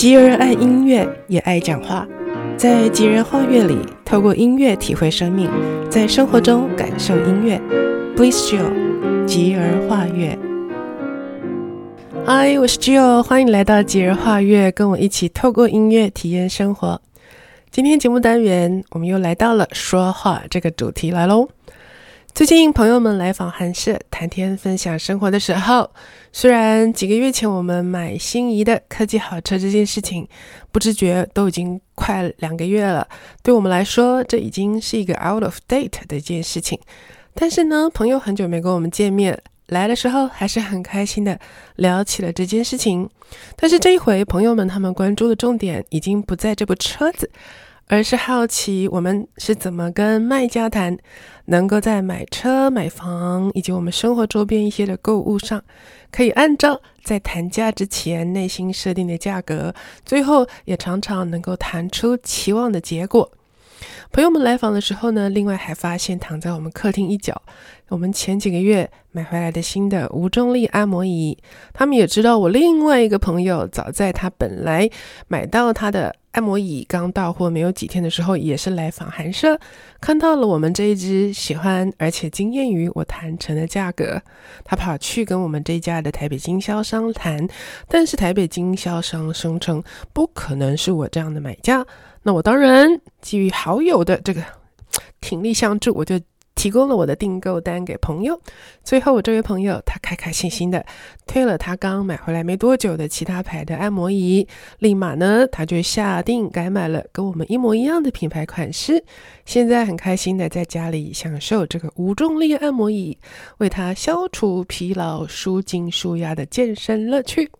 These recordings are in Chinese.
吉儿爱音乐，也爱讲话。在吉儿画乐里，透过音乐体会生命，在生活中感受音乐。Bliss Jill，吉儿画乐。嗨，我是 Jill，欢迎来到吉儿画乐，跟我一起透过音乐体验生活。今天节目单元，我们又来到了说话这个主题来喽。最近朋友们来访寒舍谈天分享生活的时候，虽然几个月前我们买心仪的科技好车这件事情，不知觉都已经快两个月了，对我们来说这已经是一个 out of date 的一件事情。但是呢，朋友很久没跟我们见面，来的时候还是很开心的聊起了这件事情。但是这一回，朋友们他们关注的重点已经不在这部车子。而是好奇我们是怎么跟卖家谈，能够在买车、买房以及我们生活周边一些的购物上，可以按照在谈价之前内心设定的价格，最后也常常能够谈出期望的结果。朋友们来访的时候呢，另外还发现躺在我们客厅一角，我们前几个月买回来的新的无重力按摩椅。他们也知道我另外一个朋友，早在他本来买到他的。按摩椅刚到货没有几天的时候，也是来访寒舍，看到了我们这一支喜欢，而且惊艳于我谈成的价格，他跑去跟我们这家的台北经销商谈，但是台北经销商声称不可能是我这样的买家，那我当然基于好友的这个 挺力相助，我就。提供了我的订购单给朋友，最后我这位朋友他开开心心的退了他刚买回来没多久的其他牌的按摩椅，立马呢他就下定改买了跟我们一模一样的品牌款式，现在很开心的在家里享受这个无重力按摩椅，为他消除疲劳、舒筋舒压的健身乐趣。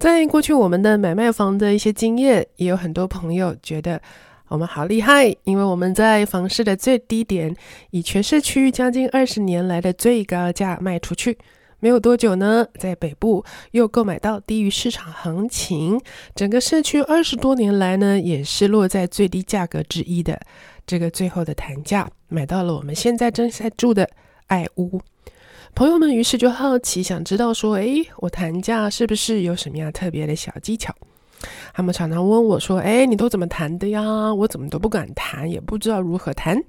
在过去我们的买卖房的一些经验，也有很多朋友觉得。我们好厉害，因为我们在房市的最低点，以全市区将近二十年来的最高价卖出去。没有多久呢，在北部又购买到低于市场行情，整个社区二十多年来呢，也是落在最低价格之一的。这个最后的谈价，买到了我们现在正在住的爱屋。朋友们于是就好奇，想知道说，诶，我谈价是不是有什么样特别的小技巧？他们常常问我说：“哎，你都怎么谈的呀？我怎么都不敢谈，也不知道如何谈。”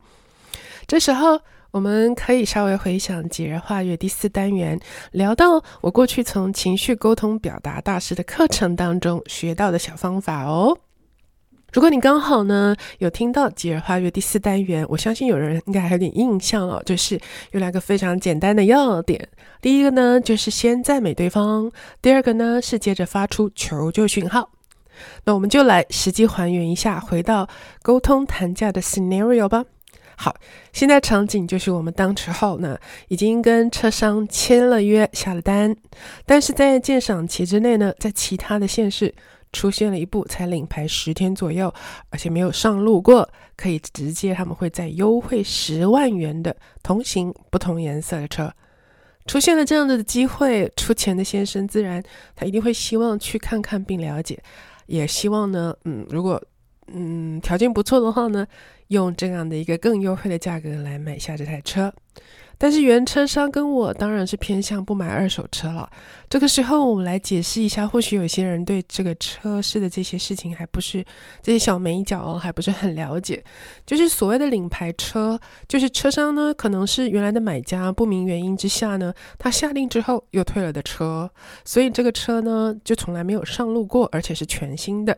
这时候，我们可以稍微回想《吉儿画乐》第四单元，聊到我过去从情绪沟通表达大师的课程当中学到的小方法哦。如果你刚好呢有听到《吉儿画月》第四单元，我相信有人应该还有点印象哦，就是有两个非常简单的要点。第一个呢，就是先赞美对方；第二个呢，是接着发出求救讯号。那我们就来实际还原一下，回到沟通谈价的 scenario 吧。好，现在场景就是我们当时候呢，已经跟车商签了约，下了单，但是在鉴赏期之内呢，在其他的县市出现了一部才领牌十天左右，而且没有上路过，可以直接他们会再优惠十万元的同型不同颜色的车。出现了这样子的机会，出钱的先生自然他一定会希望去看看并了解。也希望呢，嗯，如果嗯条件不错的话呢，用这样的一个更优惠的价格来买下这台车。但是原车商跟我当然是偏向不买二手车了。这个时候我们来解释一下，或许有些人对这个车市的这些事情还不是这些小眉角哦，还不是很了解。就是所谓的领牌车，就是车商呢可能是原来的买家不明原因之下呢，他下令之后又退了的车，所以这个车呢就从来没有上路过，而且是全新的。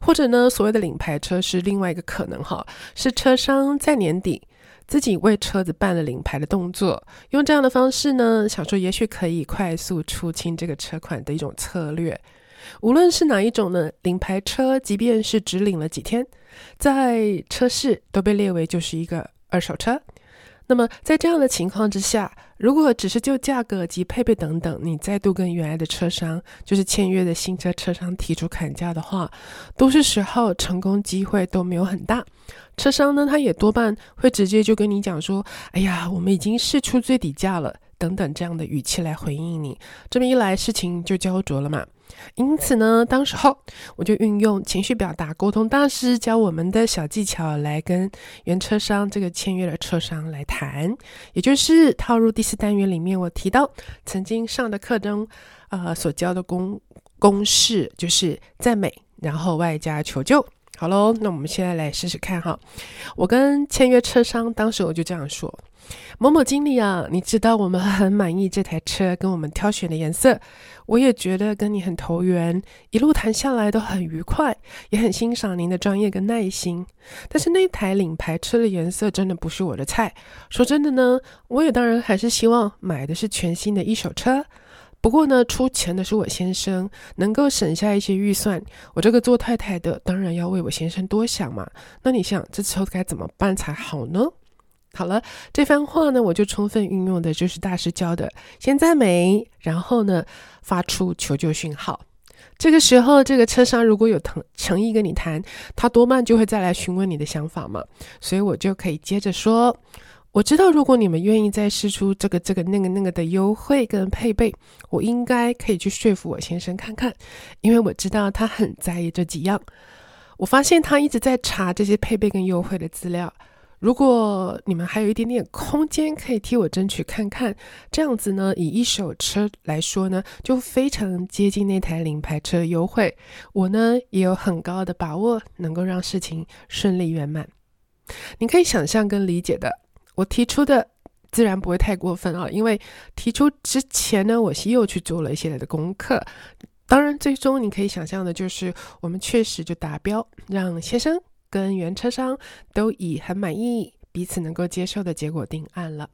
或者呢，所谓的领牌车是另外一个可能哈，是车商在年底。自己为车子办了领牌的动作，用这样的方式呢，想说也许可以快速出清这个车款的一种策略。无论是哪一种呢，领牌车即便是只领了几天，在车市都被列为就是一个二手车。那么在这样的情况之下，如果只是就价格及配备等等，你再度跟原来的车商，就是签约的新车车商提出砍价的话，都是时候成功机会都没有很大。车商呢，他也多半会直接就跟你讲说：“哎呀，我们已经试出最底价了，等等这样的语气来回应你。”这么一来，事情就焦灼了嘛。因此呢，当时候我就运用情绪表达沟通大师教我们的小技巧来跟原车商这个签约的车商来谈，也就是套入第四单元里面我提到曾经上的课中，呃，所教的公。公式就是赞美，然后外加求救。好喽，那我们现在来试试看哈。我跟签约车商当时我就这样说：某某经理啊，你知道我们很满意这台车跟我们挑选的颜色，我也觉得跟你很投缘，一路谈下来都很愉快，也很欣赏您的专业跟耐心。但是那台领牌车的颜色真的不是我的菜。说真的呢，我也当然还是希望买的是全新的一手车。不过呢，出钱的是我先生，能够省下一些预算，我这个做太太的当然要为我先生多想嘛。那你想，这时候该怎么办才好呢？好了，这番话呢，我就充分运用的就是大师教的，先赞美，然后呢，发出求救讯号。这个时候，这个车商如果有诚诚意跟你谈，他多半就会再来询问你的想法嘛。所以我就可以接着说。我知道，如果你们愿意再试出这个、这个、那个、那个的优惠跟配备，我应该可以去说服我先生看看，因为我知道他很在意这几样。我发现他一直在查这些配备跟优惠的资料。如果你们还有一点点空间，可以替我争取看看，这样子呢，以一手车来说呢，就非常接近那台领牌车的优惠。我呢，也有很高的把握能够让事情顺利圆满。你可以想象跟理解的。我提出的自然不会太过分啊，因为提出之前呢，我是又去做了一些的功课。当然，最终你可以想象的就是，我们确实就达标，让先生跟原车商都以很满意、彼此能够接受的结果定案了。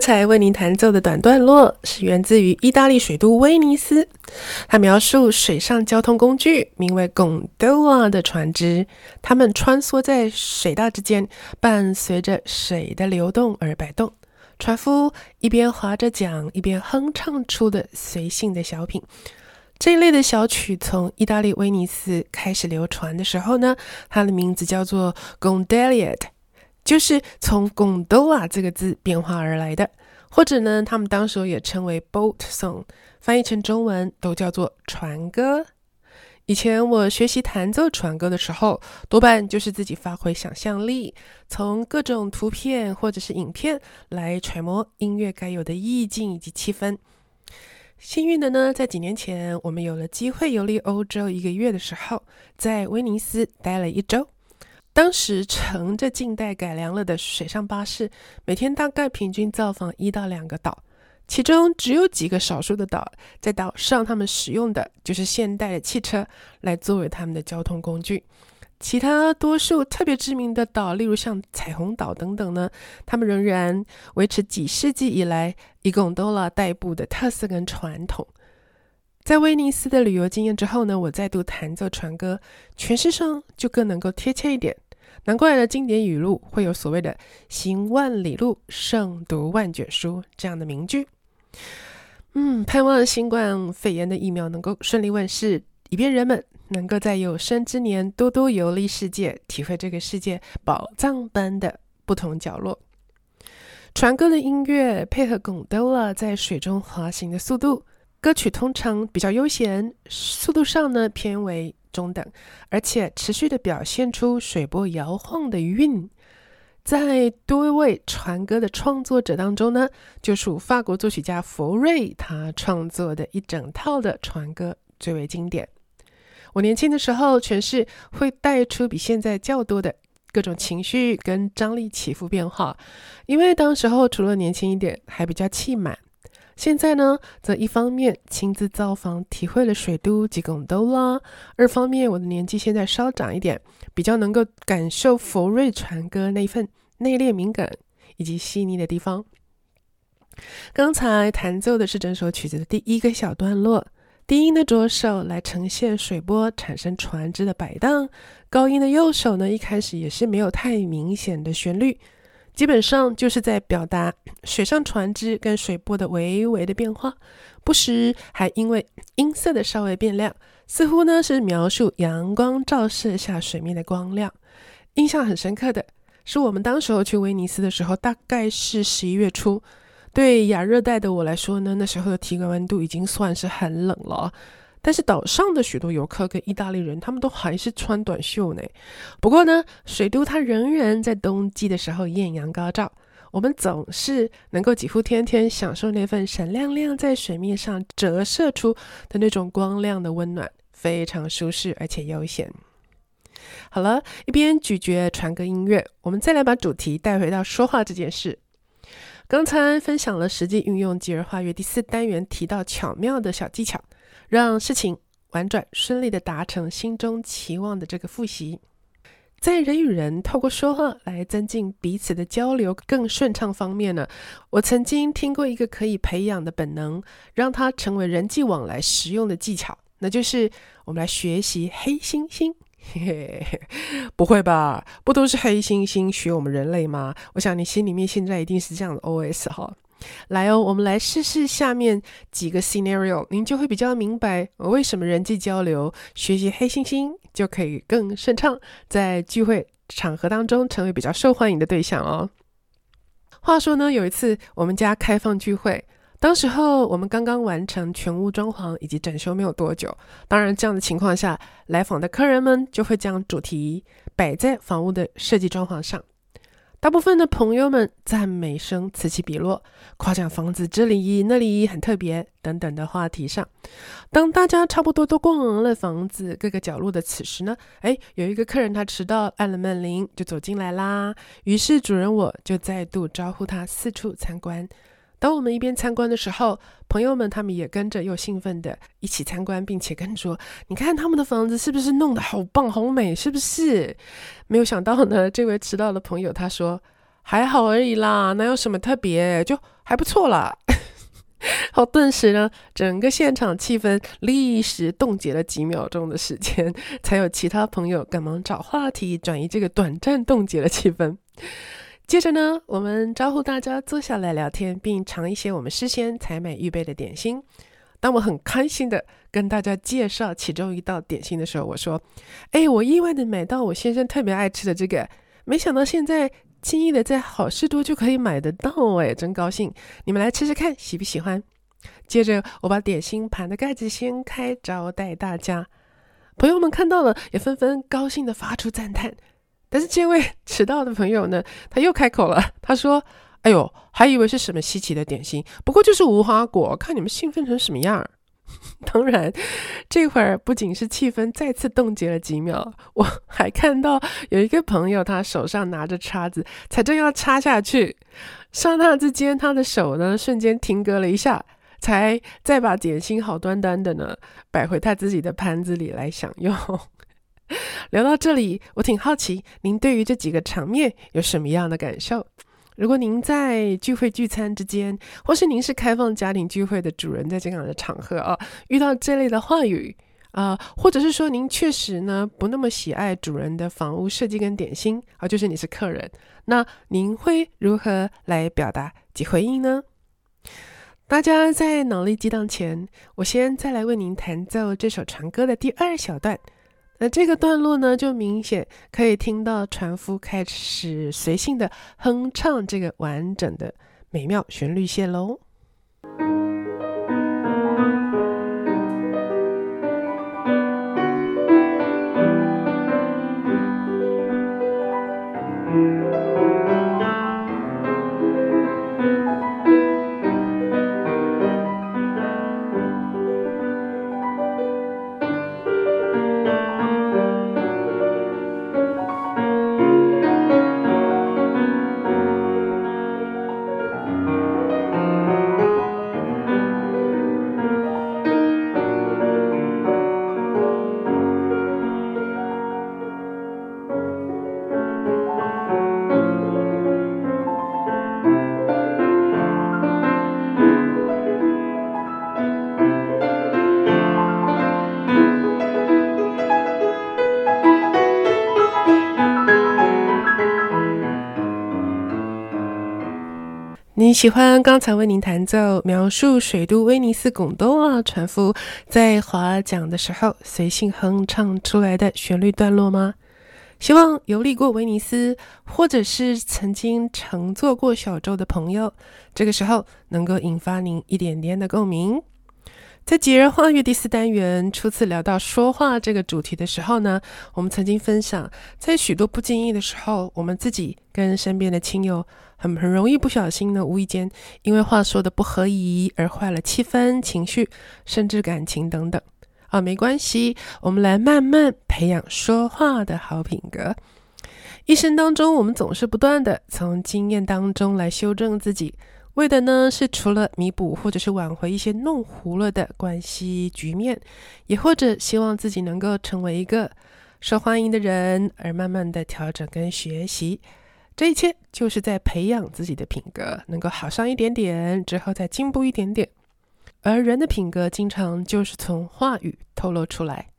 刚才为您弹奏的短段落是源自于意大利水都威尼斯，它描述水上交通工具名为 gondola 的船只，它们穿梭在水道之间，伴随着水的流动而摆动。船夫一边划着桨，一边哼唱出的随性的小品。这一类的小曲从意大利威尼斯开始流传的时候呢，它的名字叫做 gondoliere 就是从贡多拉这个字变化而来的，或者呢，他们当时也称为 boat song，翻译成中文都叫做船歌。以前我学习弹奏船歌的时候，多半就是自己发挥想象力，从各种图片或者是影片来揣摩音乐该有的意境以及气氛。幸运的呢，在几年前我们有了机会游历欧洲一个月的时候，在威尼斯待了一周。当时乘着近代改良了的水上巴士，每天大概平均造访一到两个岛，其中只有几个少数的岛，在岛上他们使用的就是现代的汽车来作为他们的交通工具。其他多数特别知名的岛，例如像彩虹岛等等呢，他们仍然维持几世纪以来以贡多了代步的特色跟传统。在威尼斯的旅游经验之后呢，我再度弹奏船歌，诠释上就更能够贴切一点。难怪的经典语录会有所谓的“行万里路，胜读万卷书”这样的名句。嗯，盼望新冠肺炎的疫苗能够顺利问世，以便人们能够在有生之年多多游历世界，体会这个世界宝藏般的不同角落。船歌的音乐配合贡多拉在水中滑行的速度。歌曲通常比较悠闲，速度上呢偏为中等，而且持续的表现出水波摇晃的韵。在多位船歌的创作者当中呢，就属法国作曲家佛瑞他创作的一整套的船歌最为经典。我年轻的时候诠释会带出比现在较多的各种情绪跟张力起伏变化，因为当时候除了年轻一点，还比较气满。现在呢，则一方面亲自造访，体会了水都及拱都啦；二方面，我的年纪现在稍长一点，比较能够感受佛瑞船歌那份内敛敏感以及细腻的地方。刚才弹奏的是整首曲子的第一个小段落，低音的左手来呈现水波产生船只的摆荡，高音的右手呢，一开始也是没有太明显的旋律。基本上就是在表达水上船只跟水波的微微的变化，不时还因为音色的稍微变亮，似乎呢是描述阳光照射下水面的光亮。印象很深刻的是，我们当时候去威尼斯的时候，大概是十一月初，对亚热带的我来说呢，那时候的体感温度已经算是很冷了。但是岛上的许多游客跟意大利人，他们都还是穿短袖呢。不过呢，水都它仍然在冬季的时候艳阳高照，我们总是能够几乎天天享受那份闪亮亮在水面上折射出的那种光亮的温暖，非常舒适而且悠闲。好了，一边咀嚼传歌音乐，我们再来把主题带回到说话这件事。刚才分享了实际运用吉尔化乐第四单元提到巧妙的小技巧。让事情婉转顺利的达成心中期望的这个复习，在人与人透过说话来增进彼此的交流更顺畅方面呢，我曾经听过一个可以培养的本能，让它成为人际往来实用的技巧，那就是我们来学习黑猩猩。嘿嘿嘿，不会吧？不都是黑猩猩学我们人类吗？我想你心里面现在一定是这样的 OS 哈。来哦，我们来试试下面几个 scenario，您就会比较明白我为什么人际交流学习黑猩猩就可以更顺畅，在聚会场合当中成为比较受欢迎的对象哦。话说呢，有一次我们家开放聚会，当时候我们刚刚完成全屋装潢以及整修没有多久，当然这样的情况下，来访的客人们就会将主题摆在房屋的设计装潢上。大部分的朋友们赞美声此起彼落，夸奖房子这里那里很特别等等的话题上。当大家差不多都逛完了房子各个角落的此时呢，哎，有一个客人他迟到，按了门铃就走进来啦。于是主人我就再度招呼他四处参观。当我们一边参观的时候，朋友们他们也跟着又兴奋的一起参观，并且跟着说：“你看他们的房子是不是弄得好棒好美？是不是？”没有想到呢，这位迟到的朋友他说：“还好而已啦，哪有什么特别，就还不错啦。”好，顿时呢，整个现场气氛立时冻结了几秒钟的时间，才有其他朋友赶忙找话题转移这个短暂冻结的气氛。接着呢，我们招呼大家坐下来聊天，并尝一些我们事先采买预备的点心。当我很开心地跟大家介绍其中一道点心的时候，我说：“哎，我意外地买到我先生特别爱吃的这个，没想到现在轻易的在好事多就可以买得到，哎，真高兴！你们来吃吃看，喜不喜欢？”接着我把点心盘的盖子掀开，招待大家。朋友们看到了，也纷纷高兴地发出赞叹。但是这位迟到的朋友呢，他又开口了。他说：“哎呦，还以为是什么稀奇的点心，不过就是无花果。看你们兴奋成什么样！” 当然，这会儿不仅是气氛再次冻结了几秒，我还看到有一个朋友，他手上拿着叉子，才正要插下去，刹那之间，他的手呢瞬间停格了一下，才再把点心好端端的呢摆回他自己的盘子里来享用。聊到这里，我挺好奇，您对于这几个场面有什么样的感受？如果您在聚会聚餐之间，或是您是开放家庭聚会的主人，在这样的场合啊，遇到这类的话语啊，或者是说您确实呢不那么喜爱主人的房屋设计跟点心啊，就是你是客人，那您会如何来表达及回应呢？大家在脑力激荡前，我先再来为您弹奏这首长歌的第二小段。那这个段落呢，就明显可以听到船夫开始随性的哼唱这个完整的美妙旋律线喽。你喜欢刚才为您弹奏描述水都威尼斯贡多瓦船夫在划桨的时候随性哼唱出来的旋律段落吗？希望游历过威尼斯，或者是曾经乘坐过小舟的朋友，这个时候能够引发您一点点的共鸣。在节日话乐第四单元初次聊到说话这个主题的时候呢，我们曾经分享，在许多不经意的时候，我们自己跟身边的亲友很很容易不小心呢，无意间因为话说的不合宜而坏了气氛、情绪，甚至感情等等。啊，没关系，我们来慢慢培养说话的好品格。一生当中，我们总是不断的从经验当中来修正自己。为的呢，是除了弥补或者是挽回一些弄糊了的关系局面，也或者希望自己能够成为一个受欢迎的人，而慢慢的调整跟学习。这一切就是在培养自己的品格，能够好上一点点，之后再进步一点点。而人的品格经常就是从话语透露出来，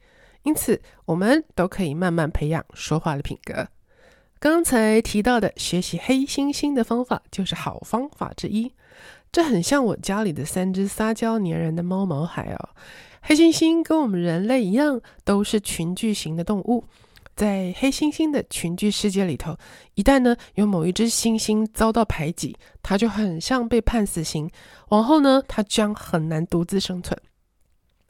因此我们都可以慢慢培养说话的品格。刚才提到的学习黑猩猩的方法就是好方法之一。这很像我家里的三只撒娇粘人的猫毛孩哦。黑猩猩跟我们人类一样，都是群居型的动物。在黑猩猩的群居世界里头，一旦呢有某一只猩猩遭到排挤，它就很像被判死刑。往后呢，它将很难独自生存。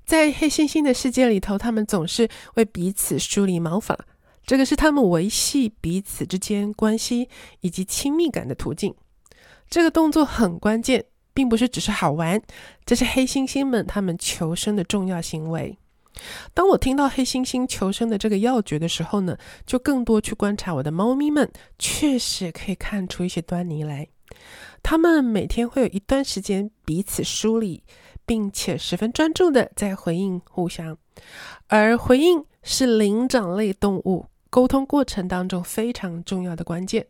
在黑猩猩的世界里头，他们总是为彼此梳理毛发。这个是他们维系彼此之间关系以及亲密感的途径。这个动作很关键，并不是只是好玩，这是黑猩猩们他们求生的重要行为。当我听到黑猩猩求生的这个要诀的时候呢，就更多去观察我的猫咪们，确实可以看出一些端倪来。它们每天会有一段时间彼此梳理，并且十分专注的在回应互相，而回应是灵长类动物沟通过程当中非常重要的关键，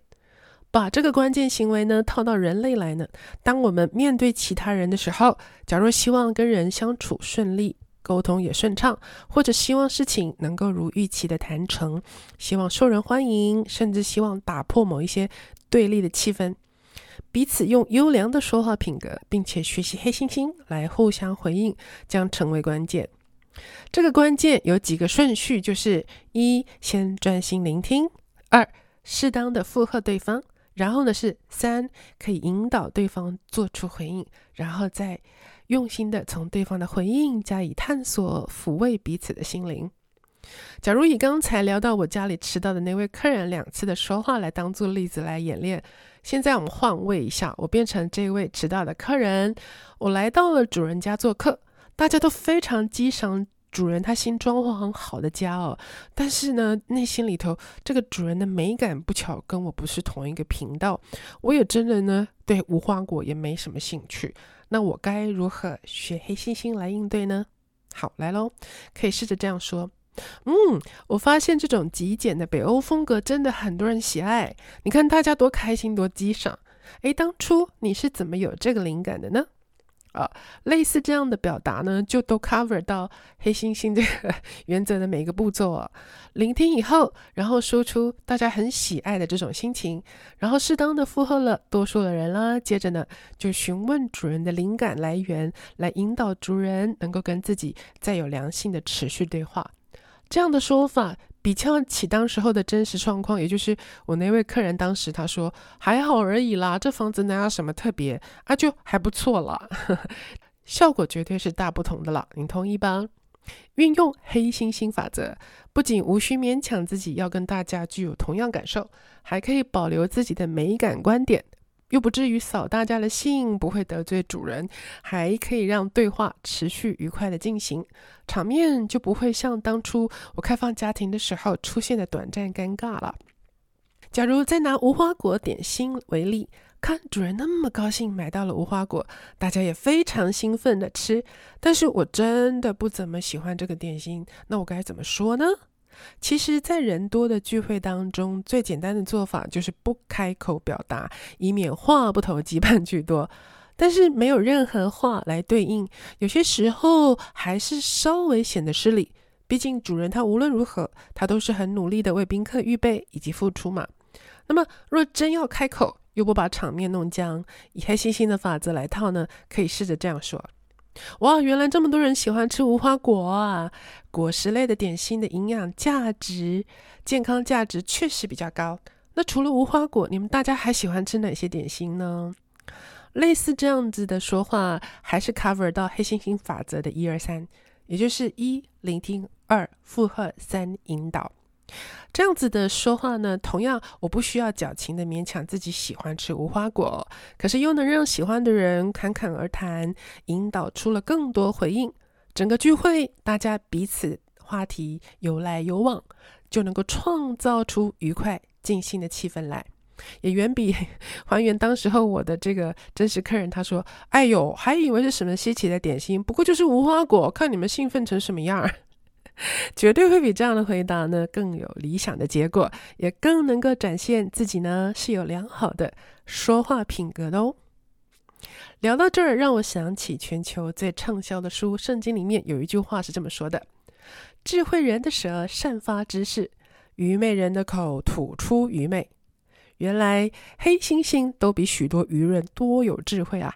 把这个关键行为呢套到人类来呢，当我们面对其他人的时候，假如希望跟人相处顺利，沟通也顺畅，或者希望事情能够如预期的谈成，希望受人欢迎，甚至希望打破某一些对立的气氛，彼此用优良的说话品格，并且学习黑猩猩来互相回应，将成为关键。这个关键有几个顺序，就是一，先专心聆听；二，适当的附和对方；然后呢是三，可以引导对方做出回应，然后再用心的从对方的回应加以探索，抚慰彼此的心灵。假如以刚才聊到我家里迟到的那位客人两次的说话来当做例子来演练，现在我们换位一下，我变成这位迟到的客人，我来到了主人家做客。大家都非常激赏主人，他新装潢很好的家哦。但是呢，内心里头这个主人的美感不巧跟我不是同一个频道。我也真的呢，对无花果也没什么兴趣。那我该如何学黑猩猩来应对呢？好，来喽，可以试着这样说：嗯，我发现这种极简的北欧风格真的很多人喜爱。你看大家多开心，多激赏。诶，当初你是怎么有这个灵感的呢？啊，类似这样的表达呢，就都 cover 到黑猩猩这个 原则的每一个步骤啊。聆听以后，然后说出大家很喜爱的这种心情，然后适当的附和了多数的人啦。接着呢，就询问主人的灵感来源，来引导主人能够跟自己再有良性的持续对话。这样的说法。比较起当时候的真实状况，也就是我那位客人当时他说还好而已啦，这房子哪有什么特别啊，就还不错啦，效果绝对是大不同的了，你同意吧？运用黑猩猩法则，不仅无需勉强自己要跟大家具有同样感受，还可以保留自己的美感观点。又不至于扫大家的兴，不会得罪主人，还可以让对话持续愉快的进行，场面就不会像当初我开放家庭的时候出现的短暂尴尬了。假如再拿无花果点心为例，看主人那么高兴买到了无花果，大家也非常兴奋的吃，但是我真的不怎么喜欢这个点心，那我该怎么说呢？其实，在人多的聚会当中，最简单的做法就是不开口表达，以免话不投机半句多。但是没有任何话来对应，有些时候还是稍微显得失礼。毕竟主人他无论如何，他都是很努力的为宾客预备以及付出嘛。那么，若真要开口，又不把场面弄僵，以黑猩猩的法则来套呢，可以试着这样说：哇，原来这么多人喜欢吃无花果啊！果实类的点心的营养价值、健康价值确实比较高。那除了无花果，你们大家还喜欢吃哪些点心呢？类似这样子的说话，还是 cover 到黑猩猩法则的一二三，也就是一聆听，二附和，三引导。这样子的说话呢，同样我不需要矫情的勉强自己喜欢吃无花果，可是又能让喜欢的人侃侃而谈，引导出了更多回应。整个聚会大家彼此话题有来有往，就能够创造出愉快尽兴的气氛来，也远比 还原当时候我的这个真实客人他说：“哎呦，还以为是什么稀奇的点心，不过就是无花果，看你们兴奋成什么样。” 绝对会比这样的回答呢更有理想的结果，也更能够展现自己呢是有良好的说话品格的哦。聊到这儿，让我想起全球最畅销的书《圣经》里面有一句话是这么说的：“智慧人的舌散发知识，愚昧人的口吐出愚昧。”原来黑猩猩都比许多愚人多有智慧啊！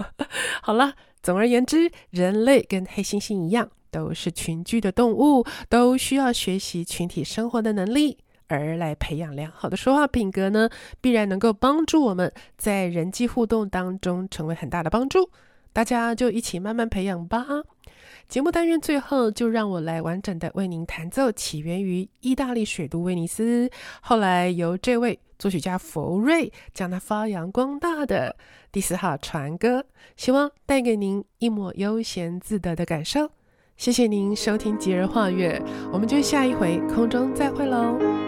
好了，总而言之，人类跟黑猩猩一样。都是群居的动物，都需要学习群体生活的能力，而来培养良好的说话品格呢，必然能够帮助我们在人际互动当中成为很大的帮助。大家就一起慢慢培养吧。节目单元最后，就让我来完整的为您弹奏起源于意大利水都威尼斯，后来由这位作曲家弗瑞将它发扬光大的第四号船歌，希望带给您一抹悠闲自得的感受。谢谢您收听《吉日画月》，我们就下一回空中再会喽。